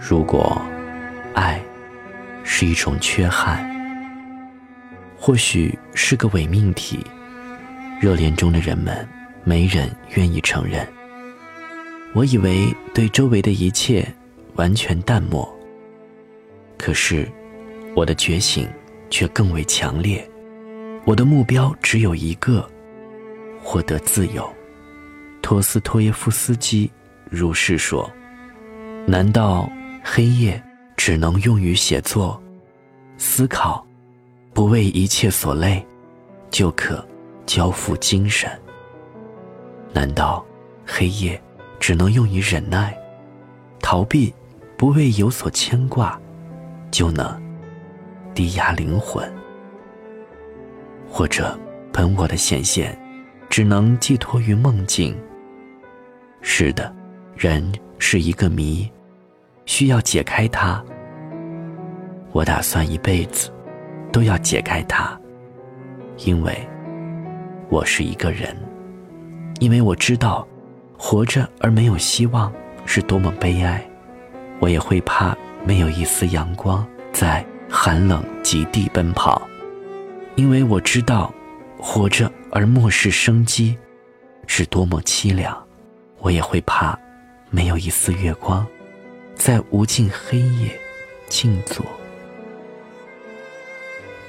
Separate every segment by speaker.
Speaker 1: 如果爱是一种缺憾，或许是个伪命题，热恋中的人们没人愿意承认。我以为对周围的一切完全淡漠，可是我的觉醒却更为强烈。我的目标只有一个：获得自由。托斯托耶夫斯基如是说。难道黑夜只能用于写作、思考，不为一切所累，就可交付精神？难道黑夜只能用于忍耐、逃避，不为有所牵挂，就能低压灵魂？或者本我的显现，只能寄托于梦境？是的，人。是一个谜，需要解开它。我打算一辈子都要解开它，因为我是一个人，因为我知道活着而没有希望是多么悲哀。我也会怕没有一丝阳光在寒冷极地奔跑，因为我知道活着而漠视生机是多么凄凉。我也会怕。没有一丝月光，在无尽黑夜静坐。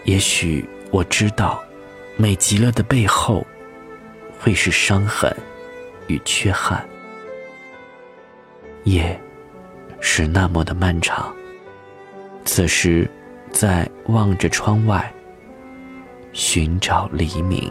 Speaker 1: 也许我知道，美极了的背后，会是伤痕与缺憾。夜是那么的漫长，此时在望着窗外，寻找黎明。